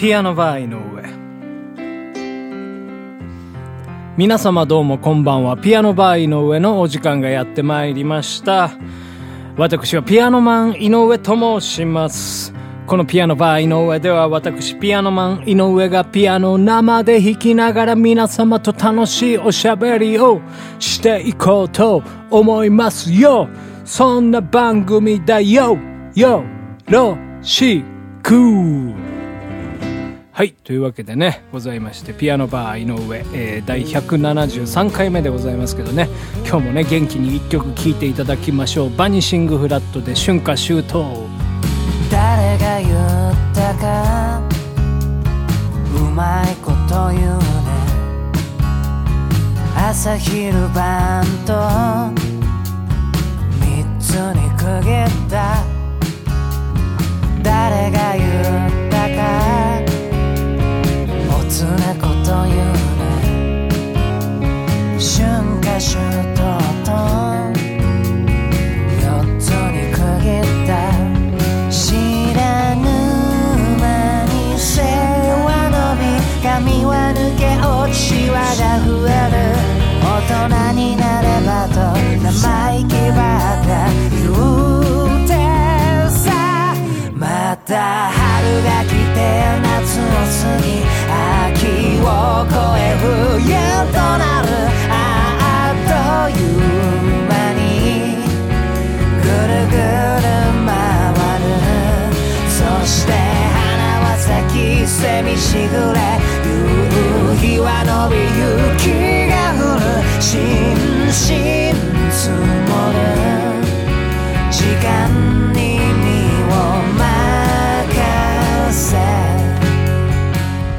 ピアノバー井上。皆様どうもこんばんは。ピアノバー井上のお時間がやってまいりました。私はピアノマン井上と申します。このピアノバー井上では私ピアノマン井上がピアノを生で弾きながら皆様と楽しいおしゃべりをしていこうと思いますよ。そんな番組だよ。よろしく。はい。というわけでね、ございまして、ピアノバー井上、えー、第173回目でございますけどね、今日もね、元気に一曲聴いていただきましょう。バニシングフラットで春夏秋冬。誰が言ったかうまいこと言うね朝昼晩と三つに区切った咲きセミしぐれ。夕日は伸び雪が降るしんしん積もる。時間に身を任せ。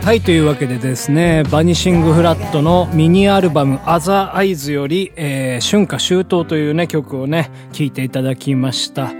はい、というわけでですね、バニシングフラットのミニアルバム、アザーアイズより、えー、春夏秋冬というね、曲をね、聴いていただきました。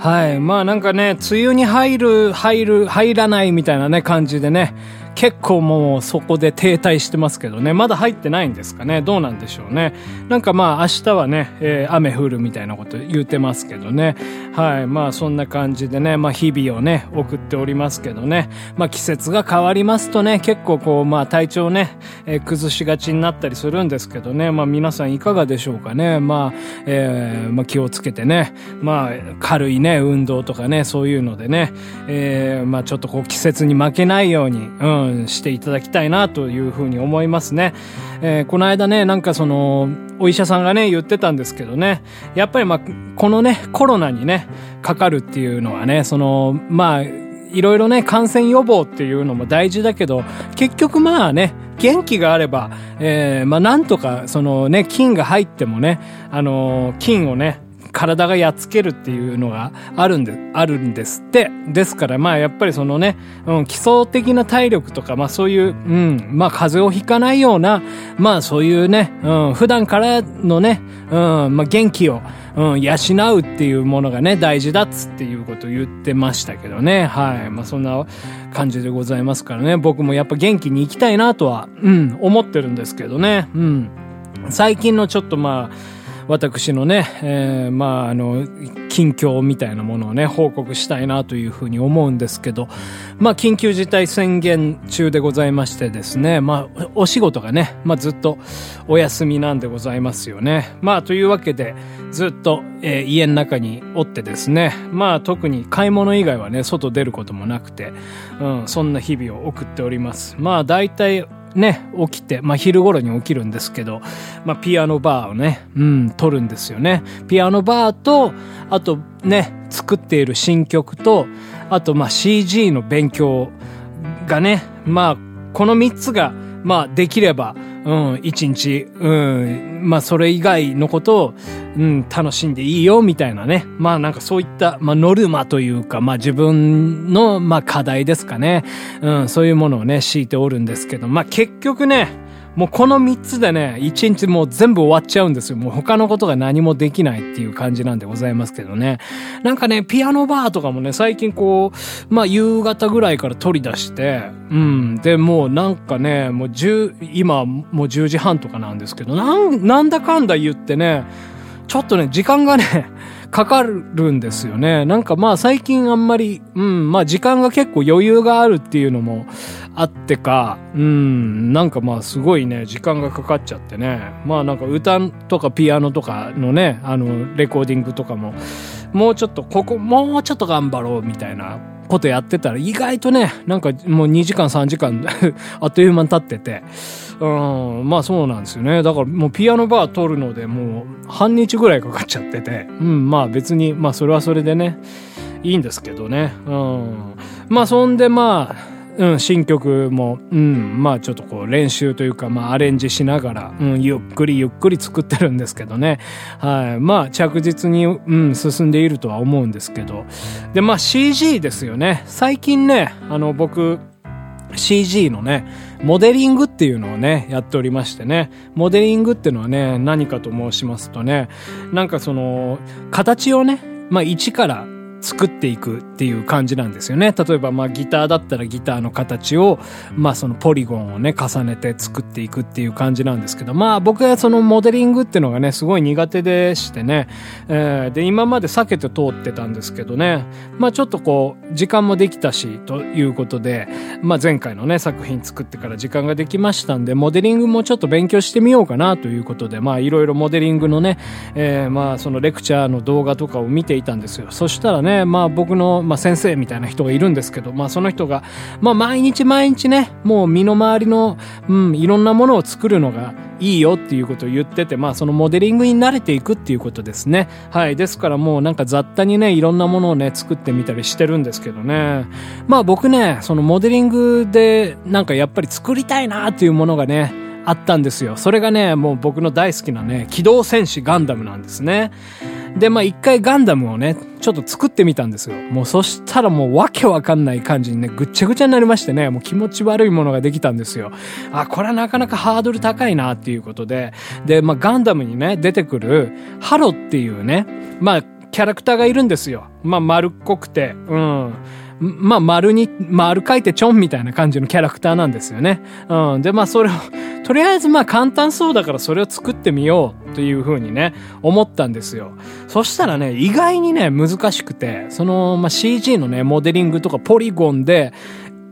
はい。まあなんかね、梅雨に入る、入る、入らないみたいなね、感じでね、結構もうそこで停滞してますけどね、まだ入ってないんですかね、どうなんでしょうね。なんかまあ明日はね、えー雨降るみたいなこと言ってますけどね。はい。まあそんな感じでね、まあ日々をね、送っておりますけどね。まあ季節が変わりますとね、結構こう、まあ体調ね、えー崩しがちになったりするんですけどね。まあ皆さんいかがでしょうかね。まあ、えーまあ気をつけてね、まあ軽いね、運動とかね、そういうのでね、えーまあちょっとこう季節に負けないように、うん、していただきたいなというふうに思いますね。えーこの間ね、なんかその、お医者さんがね、言ってたんですけどね、やっぱりまあ、このね、コロナにね、かかるっていうのはね、その、まあ、いろいろね、感染予防っていうのも大事だけど、結局まあね、元気があれば、えーまあなんとか、そのね、菌が入ってもね、あのー菌をね、体がやっつけるっていうのがあるんで、あるんですって。ですから、まあやっぱりそのね、うん、基礎的な体力とか、まあそういう、うん、まあ風邪をひかないような、まあそういうね、うん、普段からのね、うん、まあ元気を、うん、養うっていうものがね、大事だっつっていうことを言ってましたけどね。はい。まあそんな感じでございますからね。僕もやっぱ元気に生きたいなとは、うん、思ってるんですけどね。うん。最近のちょっとまあ、私のね、えーまあ、あの、近況みたいなものをね、報告したいなというふうに思うんですけど、まあ、緊急事態宣言中でございましてですね、まあ、お仕事がね、まあ、ずっとお休みなんでございますよね。まあ、というわけで、ずっと、えー家の中におってですね、まあ、特に買い物以外はね、外出ることもなくて、うん、そんな日々を送っております。まあ、大体、ね、起きて、まあ昼頃に起きるんですけど、まあピアノバーをね、うん、撮るんですよね。ピアノバーと、あとね、作っている新曲と、あとまあ CG の勉強がね、まあこの3つが、まあできれば、うん、一日、うん、まあそれ以外のことを、うん、楽しんでいいよ、みたいなね。まあなんかそういった、まあノルマというか、まあ自分の、まあ課題ですかね。うん、そういうものをね、敷いておるんですけど、まあ結局ね、もうこの3つでね、1日もう全部終わっちゃうんですよ。もう他のことが何もできないっていう感じなんでございますけどね。なんかね、ピアノバーとかもね、最近こう、まあ夕方ぐらいから取り出して、うん。で、もうなんかね、もう10、今もう10時半とかなんですけど、なん、なんだかんだ言ってね、ちょっとね、時間がね、かかるんですよね。なんかまあ最近あんまり、うん、まあ時間が結構余裕があるっていうのもあってか、うん、なんかまあすごいね、時間がかかっちゃってね。まあなんか歌とかピアノとかのね、あの、レコーディングとかも、もうちょっと、ここ、もうちょっと頑張ろうみたいなことやってたら意外とね、なんかもう2時間3時間 あっという間に経ってて、うん、まあそうなんですよね。だからもうピアノバー取るのでもう半日ぐらいかかっちゃってて、うん、まあ別に、まあそれはそれでね、いいんですけどね。うん。まあそんでまあ、うん、新曲も、うん、まあちょっとこう練習というか、まあアレンジしながら、うん、ゆっくりゆっくり作ってるんですけどね。はい。まあ着実に、うん、進んでいるとは思うんですけど。で、まあ CG ですよね。最近ね、あの僕、CG のね、モデリングっていうのをね、やっておりましてね。モデリングっていうのはね、何かと申しますとね、なんかその、形をね、まあ一から作っていくっていう感じなんですよね。例えばまあギターだったらギターの形をまあそのポリゴンをね重ねて作っていくっていう感じなんですけどまあ僕はそのモデリングっていうのがねすごい苦手でしてね、えー、で今まで避けて通ってたんですけどねまあちょっとこう時間もできたしということでまあ前回のね作品作ってから時間ができましたんでモデリングもちょっと勉強してみようかなということでまあいろいろモデリングのね、えー、まあそのレクチャーの動画とかを見ていたんですよ。そしたらねね、まあ僕の、まあ、先生みたいな人がいるんですけど、まあその人が、まあ毎日毎日ね、もう身の回りの、うん、いろんなものを作るのがいいよっていうことを言ってて、まあそのモデリングに慣れていくっていうことですね。はい。ですからもうなんか雑多にね、いろんなものをね、作ってみたりしてるんですけどね。まあ僕ね、そのモデリングでなんかやっぱり作りたいなっていうものがね、あったんですよ。それがね、もう僕の大好きなね、機動戦士ガンダムなんですね。で、まあ一回ガンダムをね、ちょっと作ってみたんですよ。もうそしたらもうわけわかんない感じにね、ぐっちゃぐちゃになりましてね、もう気持ち悪いものができたんですよ。あ、これはなかなかハードル高いなっていうことで、で、まあガンダムにね、出てくるハロっていうね、まあキャラクターがいるんですよ。まあ丸っこくて、うん。まあ、丸に、丸書いてちょんみたいな感じのキャラクターなんですよね。うん。で、まあ、それを、とりあえずまあ簡単そうだからそれを作ってみようというふうにね、思ったんですよ。そしたらね、意外にね、難しくて、その、まあ、CG のね、モデリングとかポリゴンで、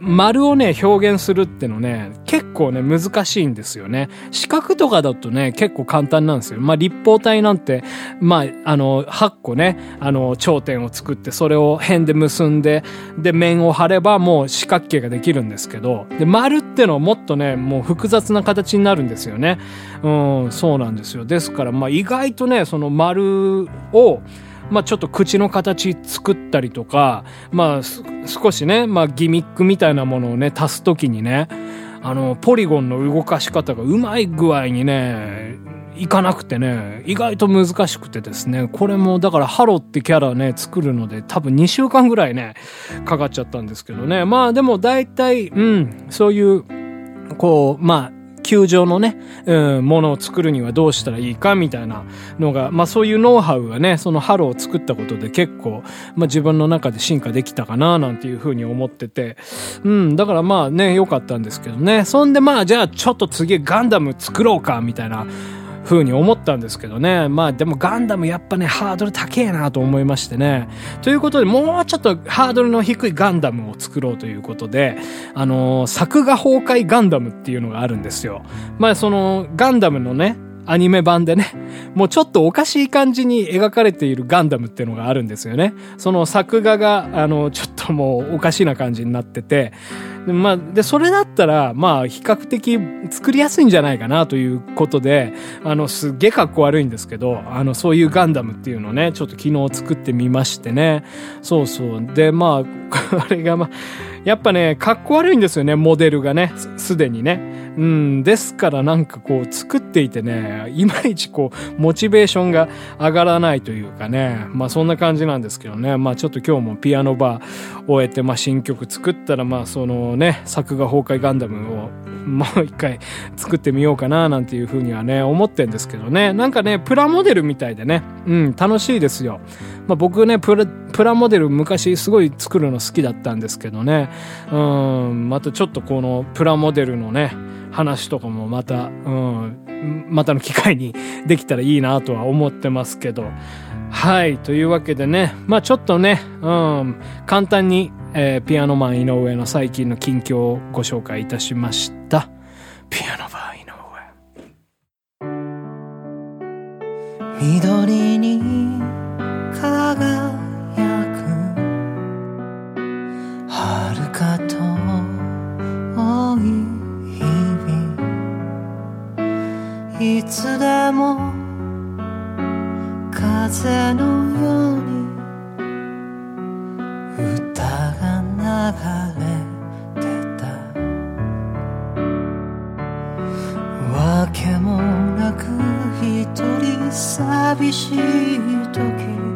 丸をね、表現するってのね、結構ね、難しいんですよね。四角とかだとね、結構簡単なんですよ。まあ、立方体なんて、まあ、あの、8個ね、あの、頂点を作って、それを辺で結んで、で、面を張ればもう四角形ができるんですけど、で、丸ってのはもっとね、もう複雑な形になるんですよね。うん、そうなんですよ。ですから、まあ、意外とね、その丸を、まあちょっと口の形作ったりとか、まあ少しね、まあギミックみたいなものをね、足すときにね、あの、ポリゴンの動かし方がうまい具合にね、いかなくてね、意外と難しくてですね、これもだからハロってキャラね、作るので多分2週間ぐらいね、かかっちゃったんですけどね。まあでも大体、うん、そういう、こう、まあ、球状のね、うん、ものを作るにはどうしたらいいかみたいなのが、まあそういうノウハウがね、そのハローを作ったことで結構、まあ自分の中で進化できたかななんていうふうに思ってて、うん、だからまあね、良かったんですけどね。そんでまあじゃあちょっと次ガンダム作ろうかみたいな、風に思ったんですけどね。まあでもガンダムやっぱね、ハードル高えなと思いましてね。ということで、もうちょっとハードルの低いガンダムを作ろうということで、あのー、作画崩壊ガンダムっていうのがあるんですよ。まあその、ガンダムのね、アニメ版でね、もうちょっとおかしい感じに描かれているガンダムっていうのがあるんですよね。その作画が、あの、ちょっともうおかしな感じになってて、でまあ、で、それだったら、まあ、比較的作りやすいんじゃないかなということで、あの、すっげえ格好悪いんですけど、あの、そういうガンダムっていうのをね、ちょっと昨日作ってみましてね。そうそう。で、まあ、あれがまあ、やっぱね、格好悪いんですよね、モデルがね、すでにね。うん、ですからなんかこう作っていてね、いまいちこう、モチベーションが上がらないというかね、まあそんな感じなんですけどね、まあちょっと今日もピアノバー終えて、まあ新曲作ったら、まあそのね、作画崩壊ガンダムをもう一回作ってみようかななんていうふうにはね、思ってんですけどね、なんかね、プラモデルみたいでね、うん、楽しいですよ。まあ僕ね、プラ、プラモデル昔すごい作るの好きだったんですけどね、うん、またちょっとこのプラモデルのね、話とかもまた、うん、またの機会にできたらいいなとは思ってますけど。はい。というわけでね、まあちょっとね、うん、簡単に、えー、ピアノマン井上の最近の近況をご紹介いたしました。ピアノマン井上。緑に寂しい時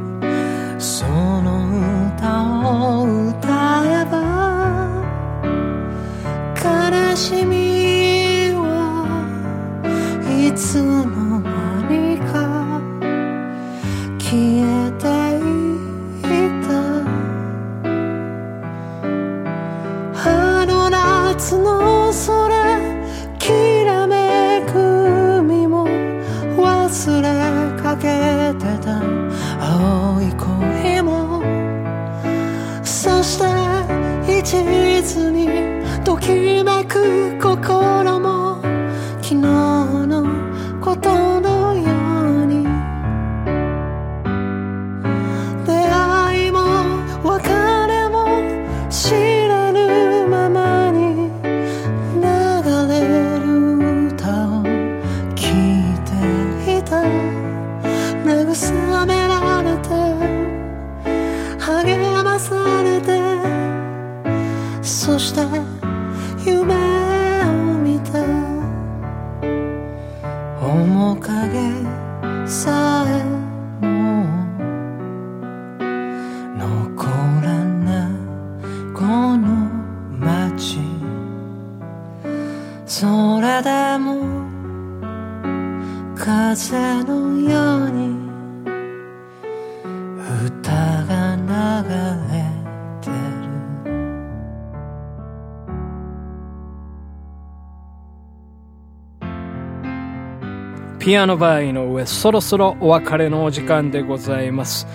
So. ピアノバーの上、そろそろお別れのお時間でございます。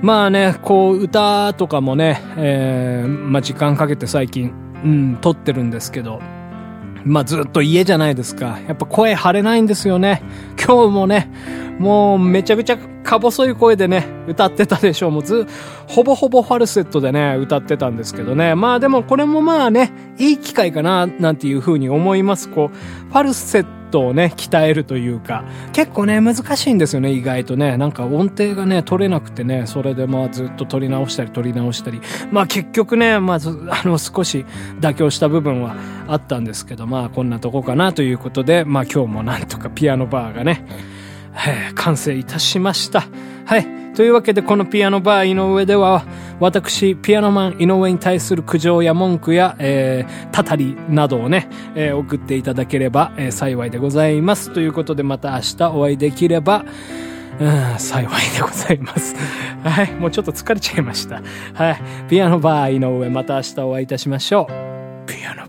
まあね、こう、歌とかもね、えー、まあ時間かけて最近、うん、撮ってるんですけど、まあずっと家じゃないですか。やっぱ声張れないんですよね。今日もね、もうめちゃくちゃか細い声でね、歌ってたでしょう。もうず、ほぼほぼファルセットでね、歌ってたんですけどね。まあでもこれもまあね、いい機会かな、なんていうふうに思います。こう、ファルセットトをね、鍛えるというか、結構ね、難しいんですよね、意外とね。なんか音程がね、取れなくてね、それでまあずっと取り直したり取り直したり。まあ結局ね、まず、あの、少し妥協した部分はあったんですけど、まあこんなとこかなということで、まあ今日もなんとかピアノバーがね、完成いたしました。はい。というわけで、このピアノバー井上では、私、ピアノマン井上に対する苦情や文句や、えー、たたりなどをね、えー、送っていただければ、えー、幸いでございます。ということで、また明日お会いできれば、うん、幸いでございます。はい、もうちょっと疲れちゃいました。はい、ピアノバー井上、また明日お会いいたしましょう。ピアノ